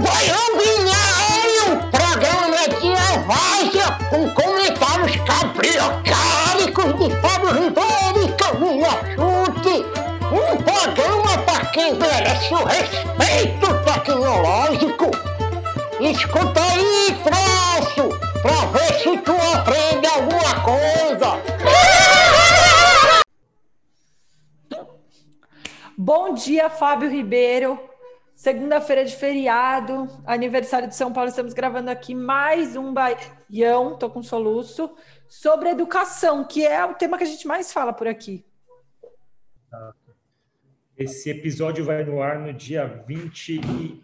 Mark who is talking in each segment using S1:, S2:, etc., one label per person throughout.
S1: Goiânia, o programa de Evásia com comentários cabriocálicos de Fábio Ribeiro e Camila Chute. Um programa para quem merece o respeito tecnológico. Escuta aí, troço, pra ver se tu aprende alguma coisa.
S2: Bom dia, Fábio Ribeiro. Segunda-feira de feriado, aniversário de São Paulo, estamos gravando aqui mais um baião, tô com soluço, sobre educação, que é o tema que a gente mais fala por aqui.
S3: Esse episódio vai no ar no dia 28.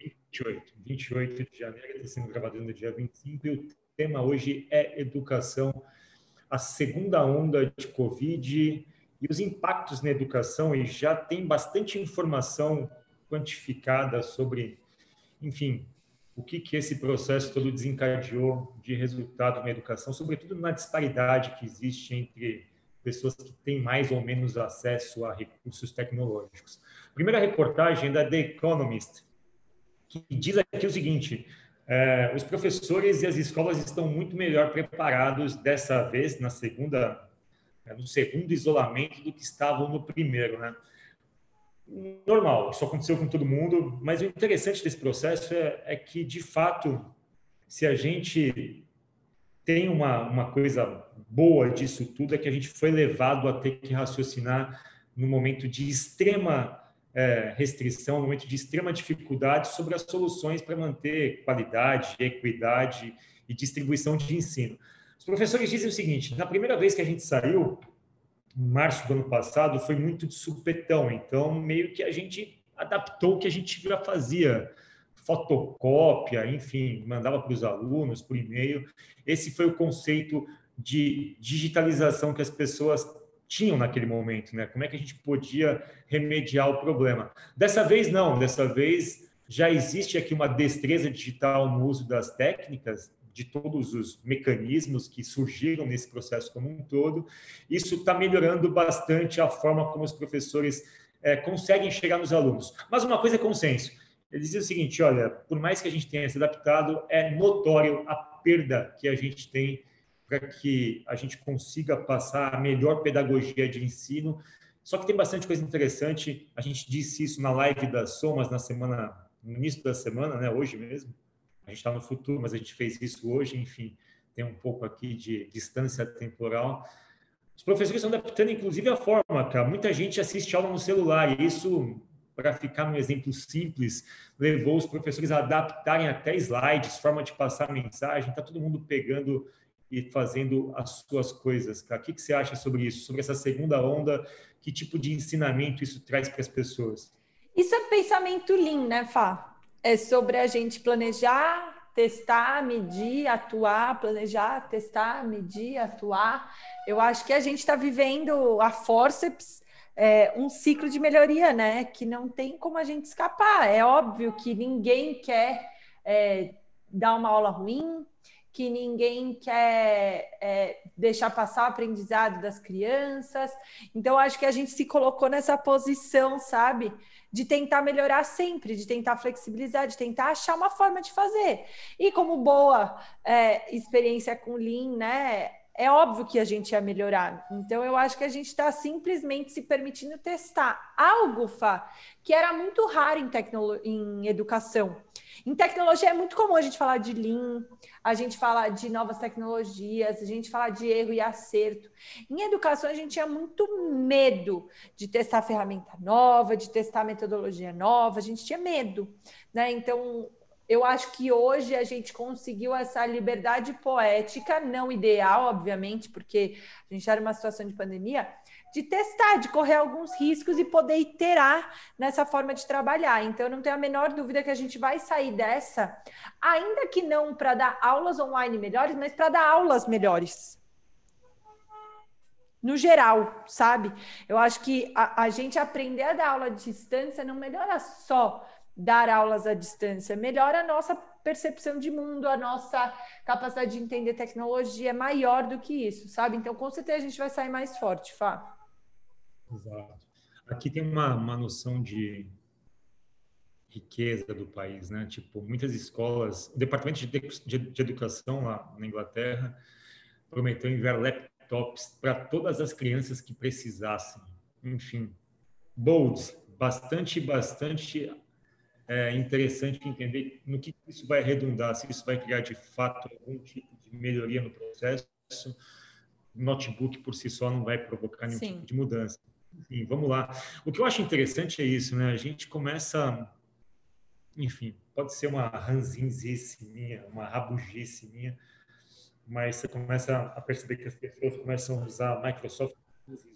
S3: 28, 28 de janeiro, está sendo gravado no dia 25, e o tema hoje é educação, a segunda onda de Covid e os impactos na educação, e já tem bastante informação quantificada sobre, enfim, o que, que esse processo todo desencadeou de resultado na educação, sobretudo na disparidade que existe entre pessoas que têm mais ou menos acesso a recursos tecnológicos. Primeira reportagem da The Economist, que diz aqui o seguinte: é, os professores e as escolas estão muito melhor preparados dessa vez, na segunda no segundo isolamento do que estavam no primeiro, né? Normal, isso aconteceu com todo mundo, mas o interessante desse processo é, é que, de fato, se a gente tem uma, uma coisa boa disso tudo, é que a gente foi levado a ter que raciocinar no momento de extrema é, restrição, no momento de extrema dificuldade sobre as soluções para manter qualidade, equidade e distribuição de ensino. Os professores dizem o seguinte: na primeira vez que a gente saiu, em março do ano passado, foi muito de supetão, então meio que a gente adaptou o que a gente já fazia, fotocópia, enfim, mandava para os alunos por e-mail. Esse foi o conceito de digitalização que as pessoas tinham naquele momento, né? Como é que a gente podia remediar o problema? Dessa vez não, dessa vez já existe aqui uma destreza digital no uso das técnicas de todos os mecanismos que surgiram nesse processo como um todo. Isso está melhorando bastante a forma como os professores é, conseguem chegar nos alunos. Mas uma coisa é consenso. Eles dizem o seguinte: olha, por mais que a gente tenha se adaptado, é notório a perda que a gente tem para que a gente consiga passar a melhor pedagogia de ensino. Só que tem bastante coisa interessante. A gente disse isso na live das Somas na semana, no início da semana, né? Hoje mesmo a gente está no futuro, mas a gente fez isso hoje, enfim, tem um pouco aqui de distância temporal. Os professores estão adaptando, inclusive, a forma, cara. Muita gente assiste aula no celular, e isso, para ficar num exemplo simples, levou os professores a adaptarem até slides, forma de passar mensagem, está todo mundo pegando e fazendo as suas coisas. Cara. O que, que você acha sobre isso? Sobre essa segunda onda? Que tipo de ensinamento isso traz para as pessoas?
S2: Isso é pensamento lean, né, Fá? É sobre a gente planejar, testar, medir, atuar, planejar, testar, medir, atuar. Eu acho que a gente está vivendo a forceps é, um ciclo de melhoria, né? Que não tem como a gente escapar. É óbvio que ninguém quer é, dar uma aula ruim, que ninguém quer é, deixar passar o aprendizado das crianças. Então, acho que a gente se colocou nessa posição, sabe? De tentar melhorar sempre, de tentar flexibilizar, de tentar achar uma forma de fazer. E como boa é, experiência com Lean, né? É óbvio que a gente ia melhorar. Então, eu acho que a gente está simplesmente se permitindo testar algo, Fá, que era muito raro em, em educação em tecnologia é muito comum a gente falar de Lean, a gente falar de novas tecnologias, a gente falar de erro e acerto. Em educação, a gente tinha muito medo de testar ferramenta nova, de testar metodologia nova, a gente tinha medo, né? Então, eu acho que hoje a gente conseguiu essa liberdade poética, não ideal, obviamente, porque a gente era uma situação de pandemia, de testar, de correr alguns riscos e poder iterar nessa forma de trabalhar. Então, não tenho a menor dúvida que a gente vai sair dessa, ainda que não para dar aulas online melhores, mas para dar aulas melhores. No geral, sabe? Eu acho que a, a gente aprender a dar aula à distância não melhora só dar aulas à distância, melhora a nossa percepção de mundo, a nossa capacidade de entender tecnologia é maior do que isso, sabe? Então, com certeza a gente vai sair mais forte, Fá.
S3: Exato. Aqui tem uma, uma noção de riqueza do país, né? Tipo, muitas escolas, o departamento de, de, de educação lá na Inglaterra prometeu enviar laptops para todas as crianças que precisassem. Enfim, bolds, bastante, bastante é, interessante entender no que isso vai redundar, se isso vai criar de fato algum tipo de melhoria no processo. notebook por si só não vai provocar nenhum Sim. tipo de mudança. Enfim, vamos lá. O que eu acho interessante é isso, né? A gente começa, enfim, pode ser uma ranzinzice minha, uma rabugice minha, mas você começa a perceber que as pessoas começam a usar Microsoft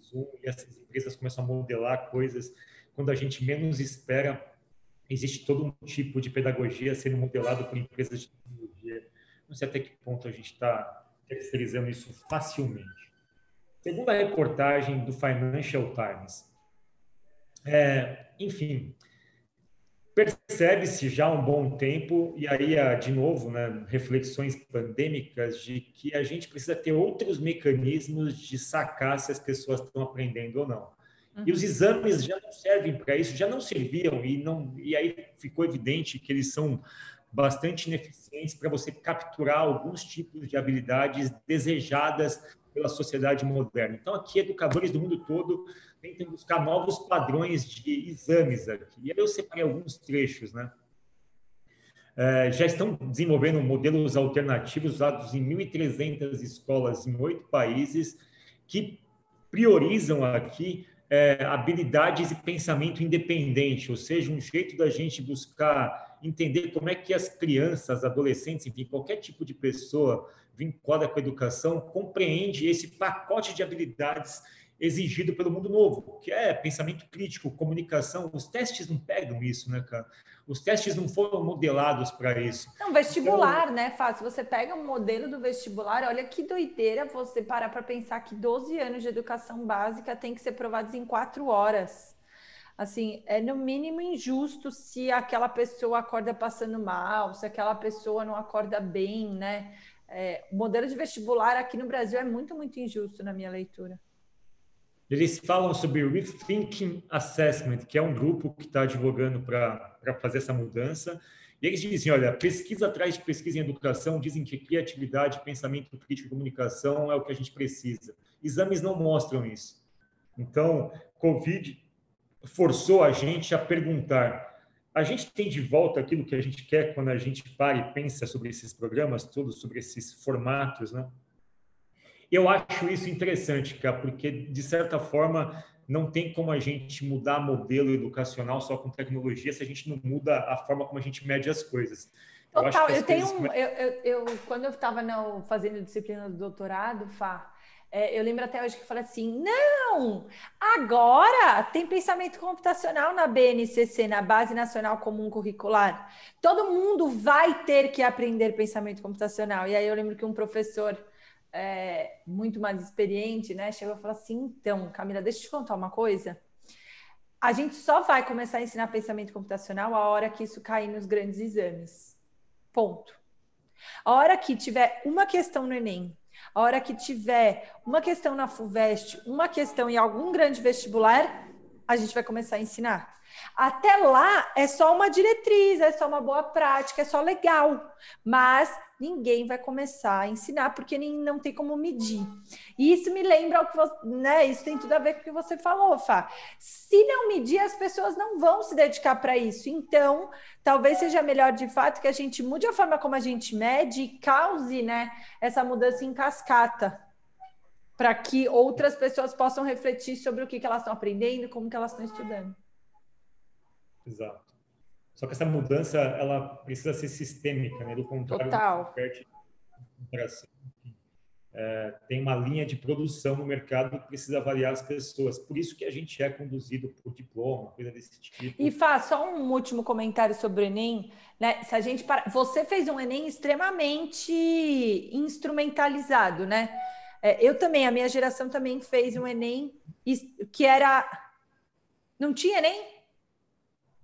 S3: Zoom e essas empresas começam a modelar coisas quando a gente menos espera. Existe todo um tipo de pedagogia sendo modelado por empresas de tecnologia. Não sei até que ponto a gente está terceirizando isso facilmente. Segundo a reportagem do Financial Times, é, enfim, percebe-se já há um bom tempo, e aí, de novo, né, reflexões pandêmicas, de que a gente precisa ter outros mecanismos de sacar se as pessoas estão aprendendo ou não. Uhum. E os exames já não servem para isso, já não serviam, e, não, e aí ficou evidente que eles são bastante ineficientes para você capturar alguns tipos de habilidades desejadas pela sociedade moderna. Então, aqui, educadores do mundo todo tentam buscar novos padrões de exames aqui. E aí eu separei alguns trechos, né? É, já estão desenvolvendo modelos alternativos usados em 1.300 escolas em oito países que priorizam aqui é, habilidades e pensamento independente, ou seja, um jeito da gente buscar entender como é que as crianças, adolescentes, enfim, qualquer tipo de pessoa vinculada com a educação compreende esse pacote de habilidades exigido pelo mundo novo, que é pensamento crítico, comunicação. Os testes não pegam isso, né, cara? Os testes não foram modelados para isso.
S2: Não, vestibular, então, né, Fácil? Você pega um modelo do vestibular, olha que doideira você parar para pensar que 12 anos de educação básica tem que ser provados em quatro horas. Assim, é no mínimo injusto se aquela pessoa acorda passando mal, se aquela pessoa não acorda bem, né? É, o modelo de vestibular aqui no Brasil é muito, muito injusto na minha leitura.
S3: Eles falam sobre Rethinking Assessment, que é um grupo que está advogando para fazer essa mudança. E eles dizem, olha, pesquisa atrás de pesquisa em educação dizem que criatividade, pensamento crítico e comunicação é o que a gente precisa. Exames não mostram isso. Então, Covid forçou a gente a perguntar: a gente tem de volta aquilo que a gente quer quando a gente para e pensa sobre esses programas todos, sobre esses formatos, né? Eu acho isso interessante, cara, porque, de certa forma, não tem como a gente mudar modelo educacional só com tecnologia se a gente não muda a forma como a gente mede as coisas.
S2: Total, eu, eu tenho um, eu, eu, eu, quando eu estava fazendo disciplina do doutorado, Fá, é, eu lembro até hoje que eu falei assim: não, agora tem pensamento computacional na BNCC, na Base Nacional Comum Curricular. Todo mundo vai ter que aprender pensamento computacional. E aí eu lembro que um professor é, muito mais experiente, né, chegou a falar assim: então, Camila, deixa eu te contar uma coisa. A gente só vai começar a ensinar pensamento computacional a hora que isso cair nos grandes exames. Ponto. A hora que tiver uma questão no Enem, a hora que tiver uma questão na FUVEST, uma questão em algum grande vestibular, a gente vai começar a ensinar. Até lá é só uma diretriz, é só uma boa prática, é só legal. Mas ninguém vai começar a ensinar porque nem, não tem como medir. E isso me lembra o que você, né? Isso tem tudo a ver com o que você falou, Fá. Se não medir, as pessoas não vão se dedicar para isso. Então, talvez seja melhor de fato que a gente mude a forma como a gente mede e cause, né, essa mudança em cascata. Para que outras pessoas possam refletir sobre o que, que elas estão aprendendo, como que elas estão estudando.
S3: Exato. Só que essa mudança ela precisa ser sistêmica, né? Do contrário, Total. É, tem uma linha de produção no mercado que precisa avaliar as pessoas. Por isso que a gente é conduzido por diploma, coisa desse tipo.
S2: E faz só um último comentário sobre o Enem. Né? Se a gente para... Você fez um Enem extremamente instrumentalizado, né? É, eu também, a minha geração também fez um Enem que era. Não tinha Enem?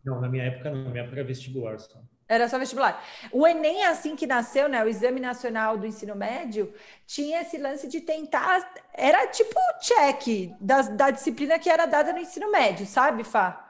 S3: Não, na minha época não, na minha época era vestibular só.
S2: Era só vestibular. O Enem, assim que nasceu, né? O Exame Nacional do Ensino Médio, tinha esse lance de tentar. Era tipo o check da, da disciplina que era dada no ensino médio, sabe, Fá?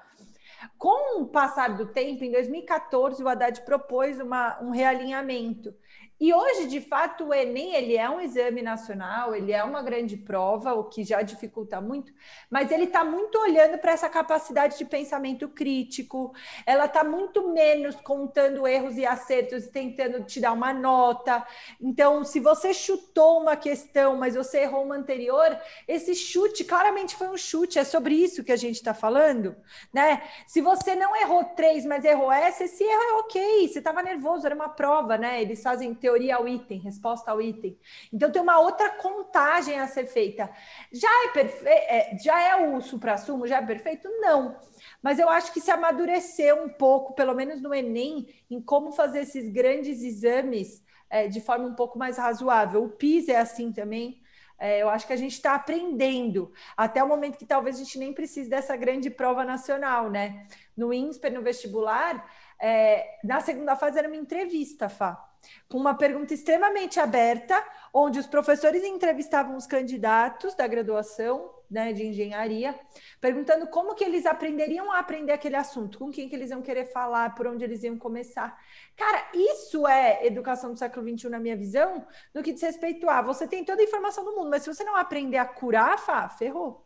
S2: Com o passar do tempo, em 2014, o Haddad propôs uma, um realinhamento. E hoje, de fato, o Enem ele é um exame nacional, ele é uma grande prova, o que já dificulta muito, mas ele está muito olhando para essa capacidade de pensamento crítico, ela está muito menos contando erros e acertos e tentando te dar uma nota. Então, se você chutou uma questão, mas você errou uma anterior, esse chute claramente foi um chute, é sobre isso que a gente está falando, né? Se você não errou três, mas errou essa, esse erro é ok, você estava nervoso, era uma prova, né? Eles fazem teoria ao item, resposta ao item. Então tem uma outra contagem a ser feita. Já é perfeito? É, já é o supra-sumo? Já é perfeito? Não. Mas eu acho que se amadureceu um pouco, pelo menos no Enem, em como fazer esses grandes exames é, de forma um pouco mais razoável. O PIS é assim também. É, eu acho que a gente está aprendendo até o momento que talvez a gente nem precise dessa grande prova nacional, né? No INSPER, no vestibular, é, na segunda fase era uma entrevista, Fá com uma pergunta extremamente aberta, onde os professores entrevistavam os candidatos da graduação né, de engenharia, perguntando como que eles aprenderiam a aprender aquele assunto, com quem que eles iam querer falar, por onde eles iam começar. Cara, isso é educação do século XXI, na minha visão, no que diz respeito a você tem toda a informação do mundo, mas se você não aprender a curar, Fá, ferrou.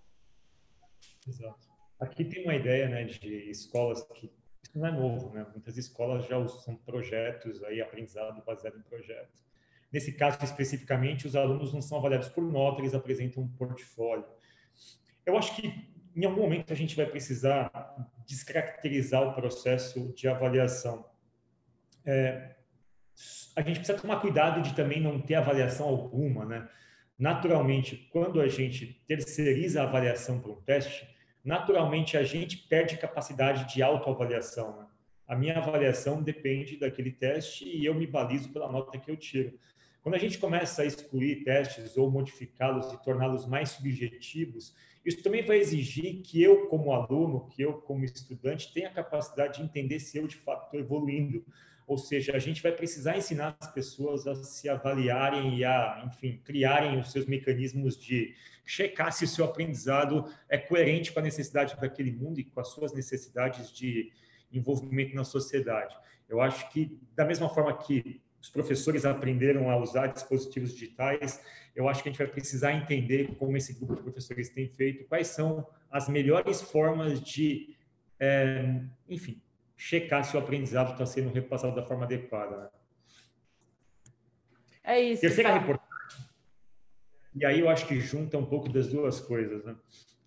S3: Exato. Aqui tem uma ideia né, de escolas que isso não é novo, né? Muitas escolas já usam projetos aí, aprendizado baseado em projetos. Nesse caso especificamente, os alunos não são avaliados por nota, eles apresentam um portfólio. Eu acho que em algum momento a gente vai precisar descaracterizar o processo de avaliação. É, a gente precisa tomar cuidado de também não ter avaliação alguma, né? Naturalmente, quando a gente terceiriza a avaliação para um teste, naturalmente a gente perde capacidade de autoavaliação. Né? A minha avaliação depende daquele teste e eu me balizo pela nota que eu tiro. Quando a gente começa a excluir testes ou modificá-los e torná-los mais subjetivos, isso também vai exigir que eu, como aluno, que eu, como estudante, tenha a capacidade de entender se eu, de fato, estou evoluindo. Ou seja, a gente vai precisar ensinar as pessoas a se avaliarem e a, enfim, criarem os seus mecanismos de checar se o seu aprendizado é coerente com a necessidade daquele mundo e com as suas necessidades de envolvimento na sociedade. Eu acho que, da mesma forma que os professores aprenderam a usar dispositivos digitais, eu acho que a gente vai precisar entender como esse grupo de professores tem feito, quais são as melhores formas de, é, enfim, checar se o aprendizado está sendo repassado da forma adequada. Né?
S2: É isso.
S3: Terceira tá. reportagem e aí eu acho que junta um pouco das duas coisas. Né?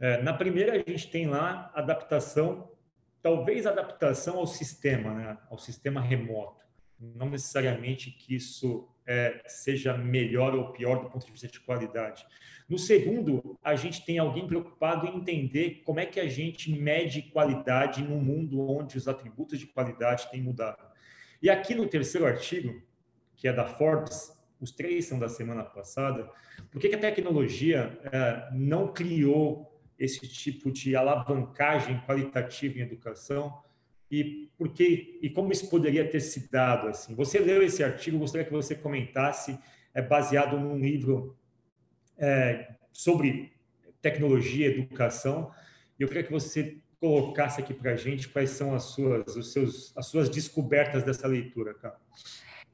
S3: É, na primeira, a gente tem lá adaptação, talvez adaptação ao sistema, né? ao sistema remoto. Não necessariamente que isso é, seja melhor ou pior do ponto de vista de qualidade. No segundo, a gente tem alguém preocupado em entender como é que a gente mede qualidade num mundo onde os atributos de qualidade têm mudado. E aqui no terceiro artigo, que é da Forbes, os três são da semana passada, por que, a tecnologia é, não criou esse tipo de alavancagem qualitativa em educação e por que, e como isso poderia ter se dado assim? Você leu esse artigo, gostaria que você comentasse, é baseado num livro é, sobre tecnologia, educação, e eu queria que você colocasse aqui para a gente quais são as suas, os seus, as suas descobertas dessa leitura, cara.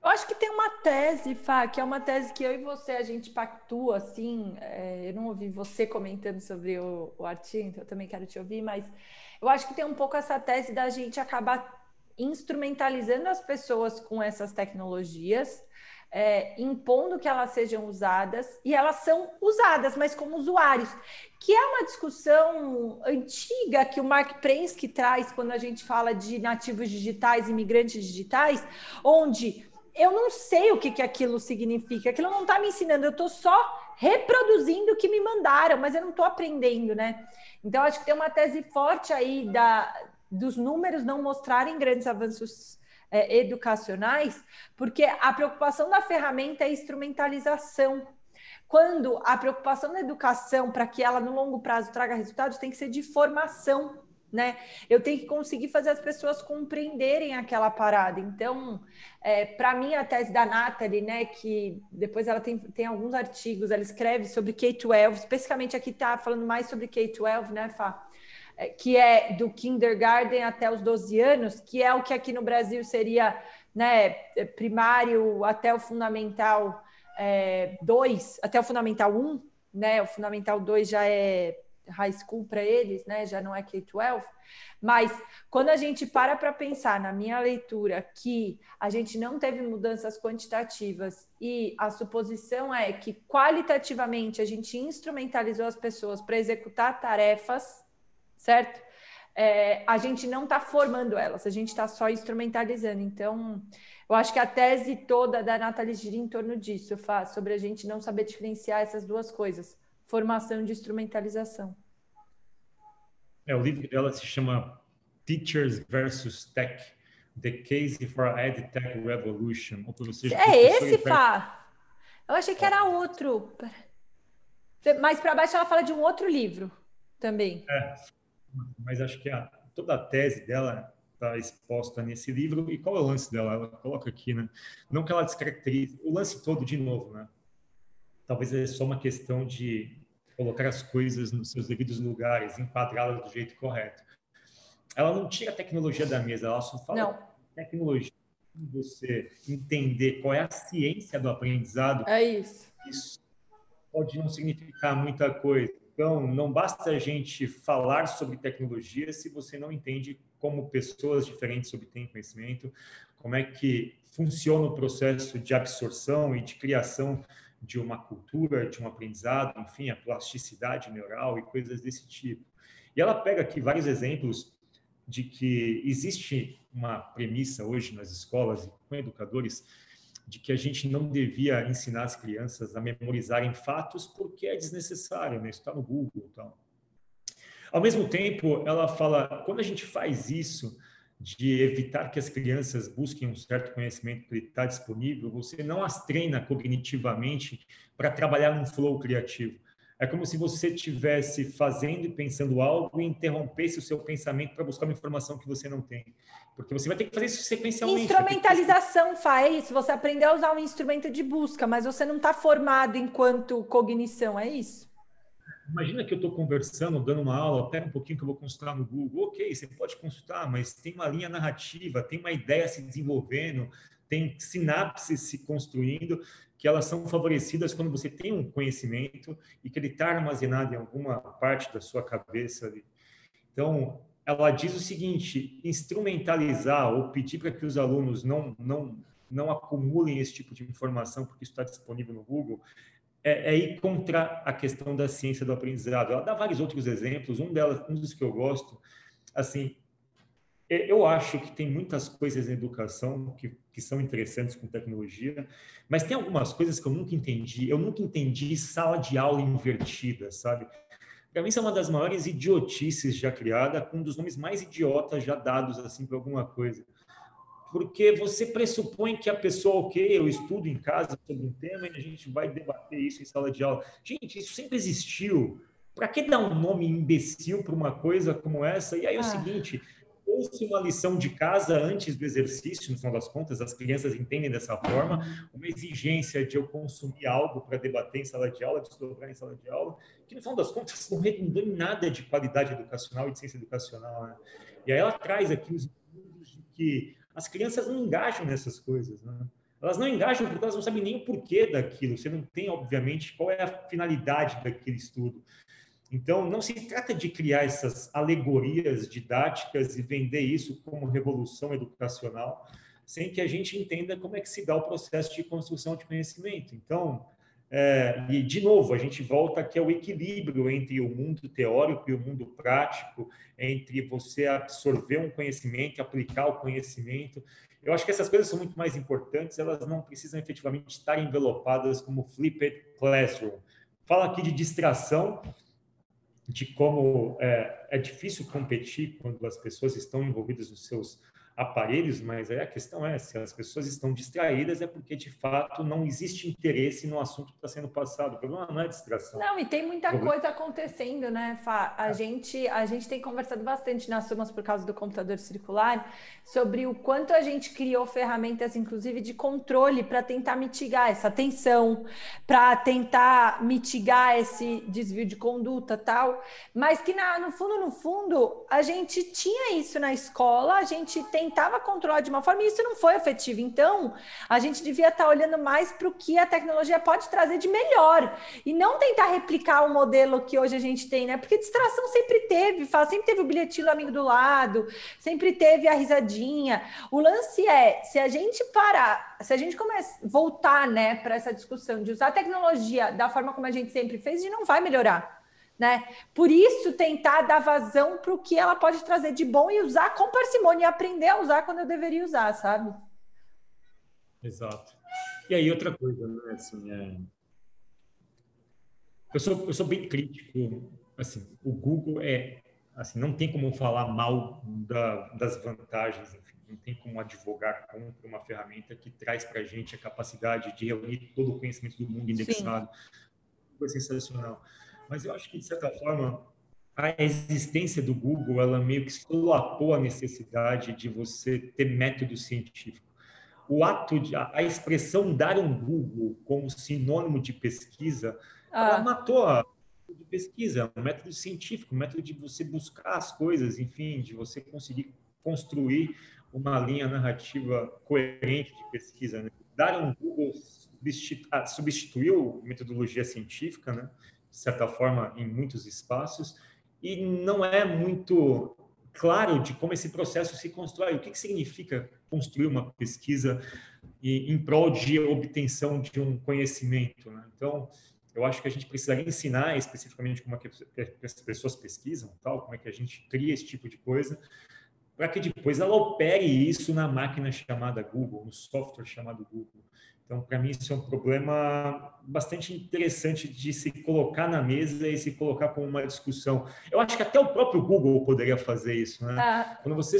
S2: Eu acho que tem uma tese, Fá, que é uma tese que eu e você a gente pactua, assim. É, eu não ouvi você comentando sobre o, o artigo, então eu também quero te ouvir, mas eu acho que tem um pouco essa tese da gente acabar instrumentalizando as pessoas com essas tecnologias, é, impondo que elas sejam usadas, e elas são usadas, mas como usuários, que é uma discussão antiga que o Mark Prensky traz quando a gente fala de nativos digitais, imigrantes digitais, onde eu não sei o que, que aquilo significa, aquilo não está me ensinando, eu estou só reproduzindo o que me mandaram, mas eu não estou aprendendo, né? Então, acho que tem uma tese forte aí da, dos números não mostrarem grandes avanços é, educacionais, porque a preocupação da ferramenta é a instrumentalização. Quando a preocupação da educação para que ela no longo prazo traga resultados tem que ser de formação né? Eu tenho que conseguir fazer as pessoas compreenderem aquela parada. Então, é, para mim, a tese da Nathalie, né, que depois ela tem, tem alguns artigos, ela escreve sobre K-12, especificamente aqui está falando mais sobre K-12, né, Fá? é, que é do kindergarten até os 12 anos, que é o que aqui no Brasil seria né, primário até o fundamental 2, é, até o fundamental 1, né? O fundamental 2 já é high school para eles, né? Já não é K-12. Mas quando a gente para para pensar na minha leitura que a gente não teve mudanças quantitativas e a suposição é que qualitativamente a gente instrumentalizou as pessoas para executar tarefas, certo? É, a gente não está formando elas, a gente está só instrumentalizando. Então, eu acho que a tese toda da Nathalie gira em torno disso, faz, sobre a gente não saber diferenciar essas duas coisas, formação de instrumentalização.
S3: É, o livro dela se chama Teachers versus Tech, The Case for a EdTech Revolution.
S2: Ou seja, é esse, Fá? Eu achei que era outro. Mais para baixo ela fala de um outro livro também.
S3: É, mas acho que a, toda a tese dela está exposta nesse livro. E qual é o lance dela? Ela coloca aqui, né? Não que ela descaracterize, o lance todo, de novo, né? Talvez é só uma questão de colocar as coisas nos seus devidos lugares, enquadrá-las do jeito correto. Ela não tira a tecnologia da mesa, ela só fala não. tecnologia. Você entender qual é a ciência do aprendizado.
S2: É isso.
S3: Isso pode não significar muita coisa. Então, não basta a gente falar sobre tecnologia se você não entende como pessoas diferentes obtêm conhecimento, como é que funciona o processo de absorção e de criação de uma cultura, de um aprendizado, enfim, a plasticidade neural e coisas desse tipo. E ela pega aqui vários exemplos de que existe uma premissa hoje nas escolas e com educadores de que a gente não devia ensinar as crianças a memorizarem fatos porque é desnecessário, né? Isso está no Google tal. Ao mesmo tempo, ela fala, quando a gente faz isso, de evitar que as crianças busquem um certo conhecimento que está disponível, você não as treina cognitivamente para trabalhar num flow criativo. É como se você estivesse fazendo e pensando algo e interrompesse o seu pensamento para buscar uma informação que você não tem. Porque você vai ter que fazer isso sequencialmente.
S2: Instrumentalização, Fá, é isso. Você aprendeu a usar um instrumento de busca, mas você não está formado enquanto cognição, é isso?
S3: Imagina que eu estou conversando, dando uma aula, pera um pouquinho que eu vou consultar no Google. Ok, você pode consultar, mas tem uma linha narrativa, tem uma ideia se desenvolvendo, tem sinapses se construindo, que elas são favorecidas quando você tem um conhecimento e que ele está armazenado em alguma parte da sua cabeça. Então, ela diz o seguinte: instrumentalizar ou pedir para que os alunos não, não, não acumulem esse tipo de informação, porque está disponível no Google, é, é, ir contra a questão da ciência do aprendizado. Ela dá vários outros exemplos, um delas, um dos que eu gosto, assim, eu acho que tem muitas coisas na educação que, que são interessantes com tecnologia, mas tem algumas coisas que eu nunca entendi. Eu nunca entendi sala de aula invertida, sabe? Para mim, isso é uma das maiores idiotices já criada, um dos nomes mais idiotas já dados assim para alguma coisa porque você pressupõe que a pessoa, ok, eu estudo em casa sobre um tema e a gente vai debater isso em sala de aula. Gente, isso sempre existiu. Para que dar um nome imbecil para uma coisa como essa? E aí é o ah. seguinte, ouça uma lição de casa antes do exercício, no final das contas, as crianças entendem dessa forma, uma exigência de eu consumir algo para debater em sala de aula, desdobrar em sala de aula, que no final das contas não redundou em nada de qualidade educacional e de ciência educacional. Né? E aí ela traz aqui os estudos de que as crianças não engajam nessas coisas, né? Elas não engajam porque elas não sabem nem o porquê daquilo. Você não tem, obviamente, qual é a finalidade daquele estudo. Então, não se trata de criar essas alegorias didáticas e vender isso como revolução educacional, sem que a gente entenda como é que se dá o processo de construção de conhecimento. Então, é, e, de novo, a gente volta aqui ao equilíbrio entre o mundo teórico e o mundo prático, entre você absorver um conhecimento aplicar o conhecimento. Eu acho que essas coisas são muito mais importantes, elas não precisam efetivamente estar envelopadas como flipped classroom. Fala aqui de distração, de como é, é difícil competir quando as pessoas estão envolvidas nos seus aparelhos, mas a questão é, se as pessoas estão distraídas, é porque, de fato, não existe interesse no assunto que está sendo passado. O problema não é distração.
S2: Não, e tem muita coisa acontecendo, né, Fá? A, é. gente, a gente tem conversado bastante nas turmas por causa do computador circular sobre o quanto a gente criou ferramentas, inclusive, de controle para tentar mitigar essa tensão, para tentar mitigar esse desvio de conduta tal, mas que, na, no fundo, no fundo, a gente tinha isso na escola, a gente tem tentava controlar de uma forma e isso não foi efetivo. Então, a gente devia estar olhando mais para o que a tecnologia pode trazer de melhor e não tentar replicar o modelo que hoje a gente tem, né? Porque distração sempre teve, sempre teve o bilhetinho do amigo do lado, sempre teve a risadinha. O lance é, se a gente parar, se a gente começar voltar, né, para essa discussão de usar a tecnologia da forma como a gente sempre fez, a gente não vai melhorar né? Por isso, tentar dar vazão para o que ela pode trazer de bom e usar com parcimônia e aprender a usar quando eu deveria usar, sabe?
S3: Exato. E aí, outra coisa, né? Assim, é... eu, sou, eu sou bem crítico. Assim, o Google é. Assim, não tem como falar mal da, das vantagens, enfim, não tem como advogar contra uma ferramenta que traz para a gente a capacidade de reunir todo o conhecimento do mundo indexado. Sim. Foi sensacional mas eu acho que, de certa forma, a existência do Google, ela meio que solapou a necessidade de você ter método científico. O ato de, a, expressão dar um Google como sinônimo de pesquisa, ah. ela matou a de pesquisa, um método científico, um método de você buscar as coisas, enfim, de você conseguir construir uma linha narrativa coerente de pesquisa. Né? Dar um Google ah, substituiu metodologia científica, né? De certa forma, em muitos espaços, e não é muito claro de como esse processo se constrói. O que, que significa construir uma pesquisa em prol de obtenção de um conhecimento? Né? Então, eu acho que a gente precisaria ensinar especificamente como é que as pessoas pesquisam, tal, como é que a gente cria esse tipo de coisa, para que depois ela opere isso na máquina chamada Google, no software chamado Google. Então, para mim, isso é um problema bastante interessante de se colocar na mesa e se colocar como uma discussão. Eu acho que até o próprio Google poderia fazer isso, né? Ah. Quando você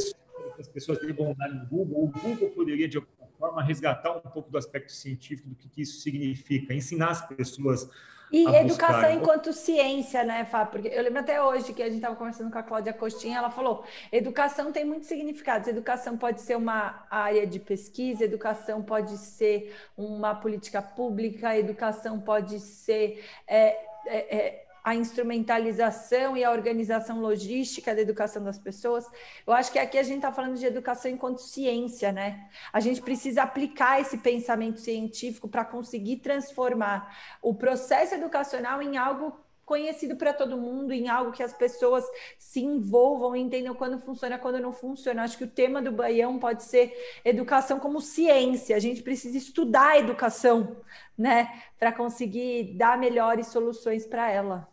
S3: as pessoas andar no Google, o Google poderia, de alguma forma, resgatar um pouco do aspecto científico do que, que isso significa, ensinar as pessoas
S2: e educação enquanto ciência, né, Fá? Porque eu lembro até hoje que a gente estava conversando com a Cláudia Costinha, ela falou: educação tem muitos significados. Educação pode ser uma área de pesquisa, educação pode ser uma política pública, educação pode ser. É, é, é, a instrumentalização e a organização logística da educação das pessoas. Eu acho que aqui a gente está falando de educação enquanto ciência, né? A gente precisa aplicar esse pensamento científico para conseguir transformar o processo educacional em algo conhecido para todo mundo, em algo que as pessoas se envolvam e entendam quando funciona, quando não funciona. Acho que o tema do Baião pode ser educação como ciência. A gente precisa estudar a educação, né, para conseguir dar melhores soluções para ela.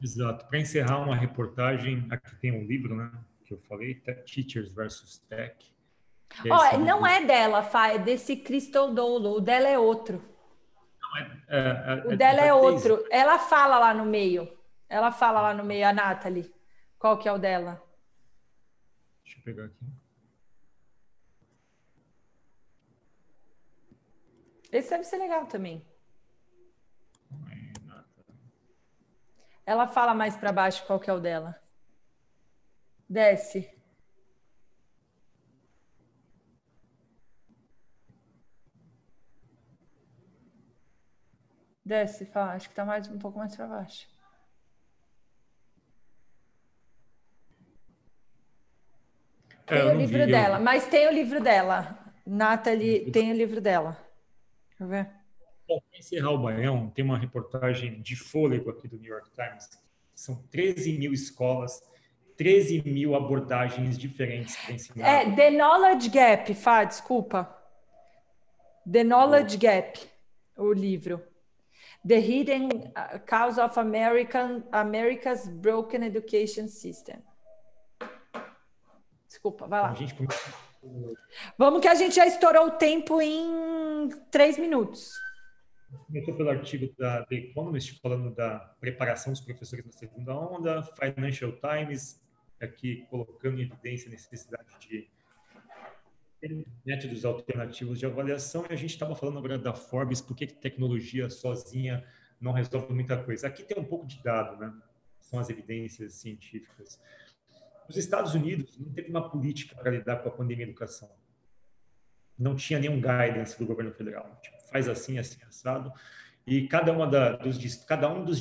S3: Exato. Para encerrar uma reportagem, aqui tem um livro, né, que eu falei, Teachers versus Tech.
S2: Oh, não é dela, Fá, é desse Crystal Dolo, o dela é outro. É, é, o é dela é outro. Ela fala lá no meio. Ela fala lá no meio, a Nathalie. Qual que é o dela?
S3: Deixa eu pegar aqui.
S2: Esse deve ser legal também. Ela fala mais para baixo qual que é o dela. Desce. Desce, fala. Acho que está mais, um pouco mais para baixo. É, tem o livro vi, dela, eu... mas tem o livro dela. Nathalie tem o livro dela. Quer ver?
S3: Bom, para encerrar o Baião, tem uma reportagem de fôlego aqui do New York Times. São 13 mil escolas, 13 mil abordagens diferentes para ensinar.
S2: É, The Knowledge Gap, Fá, desculpa. The Knowledge Gap, o livro. The Hidden uh, Cause of American, America's Broken Education System. Desculpa, vai lá. Vamos que a gente já estourou o tempo em três minutos.
S3: Começou pelo artigo da The Economist falando da preparação dos professores na segunda onda, Financial Times aqui colocando em evidência a necessidade de métodos alternativos de avaliação e a gente estava falando agora da Forbes, por que tecnologia sozinha não resolve muita coisa. Aqui tem um pouco de dado, né? São as evidências científicas. Os Estados Unidos não teve uma política para lidar com a pandemia da educação. Não tinha nenhum guidance do governo federal. Tipo, faz assim, assim, assado. E cada, uma da, dos, cada um dos,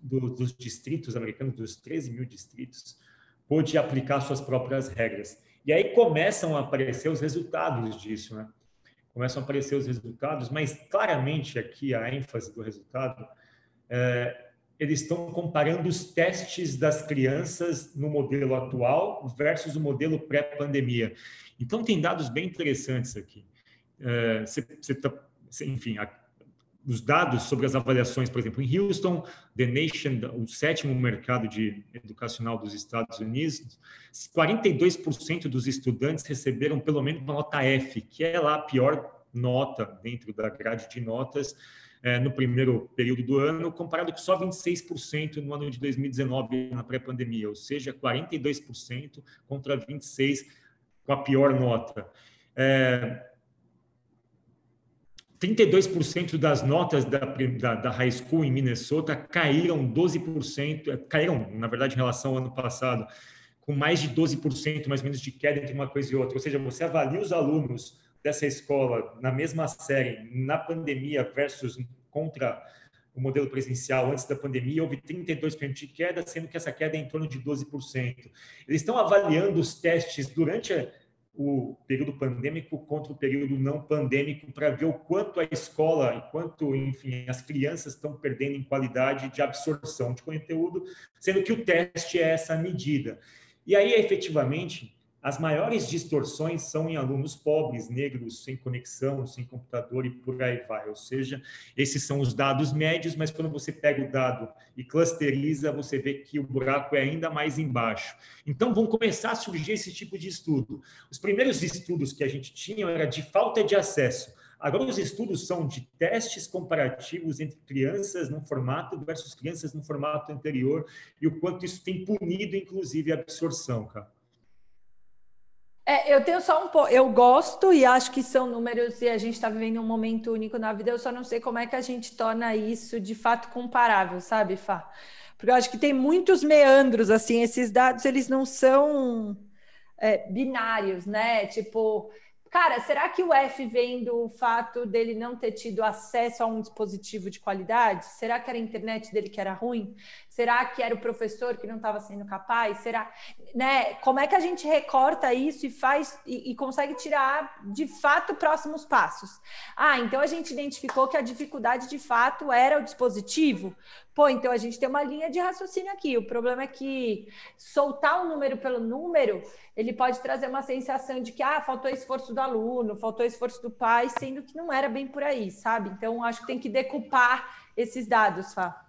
S3: do, dos distritos americanos, dos 13 mil distritos, pôde aplicar suas próprias regras. E aí começam a aparecer os resultados disso, né? Começam a aparecer os resultados, mas claramente aqui a ênfase do resultado é, eles estão comparando os testes das crianças no modelo atual versus o modelo pré-pandemia. Então, tem dados bem interessantes aqui. É, tá, enfim, a, os dados sobre as avaliações, por exemplo, em Houston, The Nation, o sétimo mercado de educacional dos Estados Unidos, 42% dos estudantes receberam pelo menos uma nota F, que é lá a pior nota dentro da grade de notas é, no primeiro período do ano, comparado com só 26% no ano de 2019, na pré-pandemia, ou seja, 42% contra 26% com a pior nota. É, 32% das notas da, da, da, high school em Minnesota caíram 12%, é, caíram, na verdade, em relação ao ano passado, com mais de 12% mais ou menos de queda entre uma coisa e outra. Ou seja, você avalia os alunos dessa escola na mesma série, na pandemia versus contra o modelo presencial antes da pandemia, houve 32% de queda, sendo que essa queda é em torno de 12%. Eles estão avaliando os testes durante a o período pandêmico contra o período não pandêmico para ver o quanto a escola e quanto, enfim, as crianças estão perdendo em qualidade de absorção de conteúdo, sendo que o teste é essa medida. E aí, efetivamente, as maiores distorções são em alunos pobres, negros, sem conexão, sem computador e por aí vai. Ou seja, esses são os dados médios, mas quando você pega o dado e clusteriza, você vê que o buraco é ainda mais embaixo. Então, vão começar a surgir esse tipo de estudo. Os primeiros estudos que a gente tinha era de falta de acesso. Agora, os estudos são de testes comparativos entre crianças no formato versus crianças no formato anterior e o quanto isso tem punido, inclusive, a absorção, cara.
S2: É, eu tenho só um pouco. Eu gosto e acho que são números e a gente está vivendo um momento único na vida. Eu só não sei como é que a gente torna isso de fato comparável, sabe, Fá? Porque eu acho que tem muitos meandros, assim, esses dados eles não são é, binários, né? Tipo, Cara, será que o F vem do fato dele não ter tido acesso a um dispositivo de qualidade? Será que era a internet dele que era ruim? Será que era o professor que não estava sendo capaz? Será, né? Como é que a gente recorta isso e faz e, e consegue tirar de fato próximos passos? Ah, então a gente identificou que a dificuldade de fato era o dispositivo. Pô, então a gente tem uma linha de raciocínio aqui. O problema é que soltar um número pelo número, ele pode trazer uma sensação de que ah, faltou esforço do aluno, faltou esforço do pai, sendo que não era bem por aí, sabe? Então acho que tem que decupar esses dados, Fá.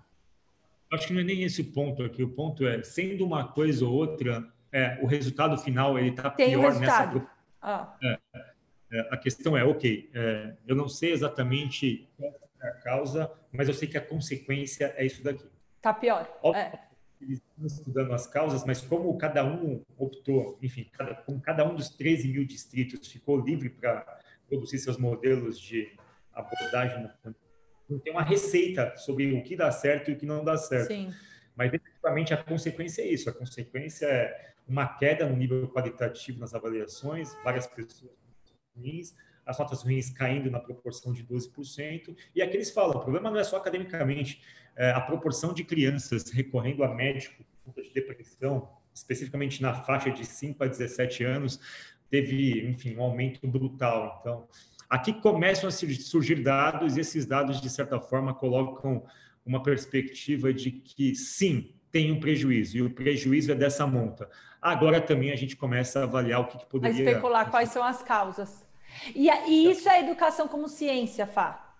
S3: Acho que não é nem esse o ponto aqui. O ponto é, sendo uma coisa ou outra, é, o resultado final ele está pior nessa. Ah. É, é, a questão é, ok, é, eu não sei exatamente a causa, mas eu sei que a consequência é isso daqui.
S2: Tá pior. Óbvio, é.
S3: Eles estão estudando as causas, mas como cada um optou, enfim, cada, como cada um dos 13 mil distritos ficou livre para produzir seus modelos de abordagem, não tem uma receita sobre o que dá certo e o que não dá certo. Sim. Mas, efetivamente, a consequência é isso. A consequência é uma queda no nível qualitativo nas avaliações, várias pessoas ruins, as notas ruins caindo na proporção de 12%. E aqui eles falam, o problema não é só academicamente, é a proporção de crianças recorrendo a médico por conta de depressão, especificamente na faixa de 5 a 17 anos, teve, enfim, um aumento brutal. Então, aqui começam a surgir dados e esses dados, de certa forma, colocam uma perspectiva de que, sim, tem um prejuízo, e o prejuízo é dessa monta. Agora também a gente começa a avaliar o que, que poderia...
S2: A especular quais são as causas. E, e isso é educação como ciência, Fá.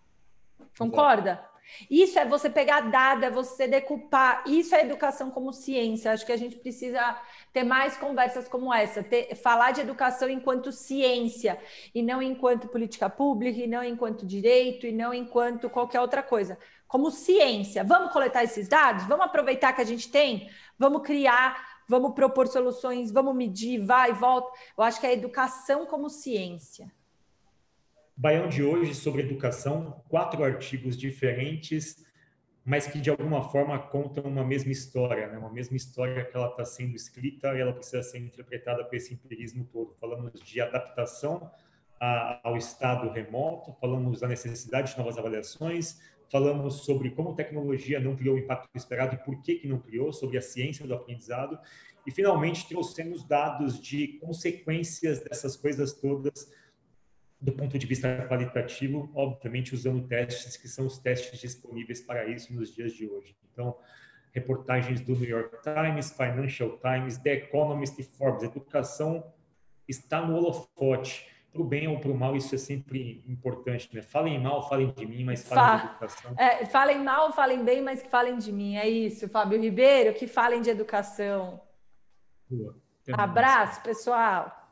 S2: Concorda? Exato. Isso é você pegar dado, é você decupar. Isso é educação como ciência. Acho que a gente precisa ter mais conversas como essa, ter, falar de educação enquanto ciência e não enquanto política pública, e não enquanto direito, e não enquanto qualquer outra coisa. Como ciência. Vamos coletar esses dados? Vamos aproveitar que a gente tem? Vamos criar, vamos propor soluções, vamos medir, vai, volta. Eu acho que é educação como ciência.
S3: Baião de hoje sobre educação, quatro artigos diferentes, mas que de alguma forma contam uma mesma história, né? uma mesma história que ela está sendo escrita e ela precisa ser interpretada por esse empirismo todo. Falamos de adaptação a, ao estado remoto, falamos da necessidade de novas avaliações, falamos sobre como tecnologia não criou o impacto esperado e por que, que não criou, sobre a ciência do aprendizado, e finalmente trouxemos dados de consequências dessas coisas todas do ponto de vista qualitativo, obviamente usando testes que são os testes disponíveis para isso nos dias de hoje. Então, reportagens do New York Times, Financial Times, The Economist e Forbes. Educação está no holofote para o bem ou para o mal, isso é sempre importante, né? Falem mal, falem de mim, mas falem de educação.
S2: É, falem mal, falem bem, mas que falem de mim. É isso, Fábio Ribeiro, que falem de educação. Boa. Abraço, pessoal.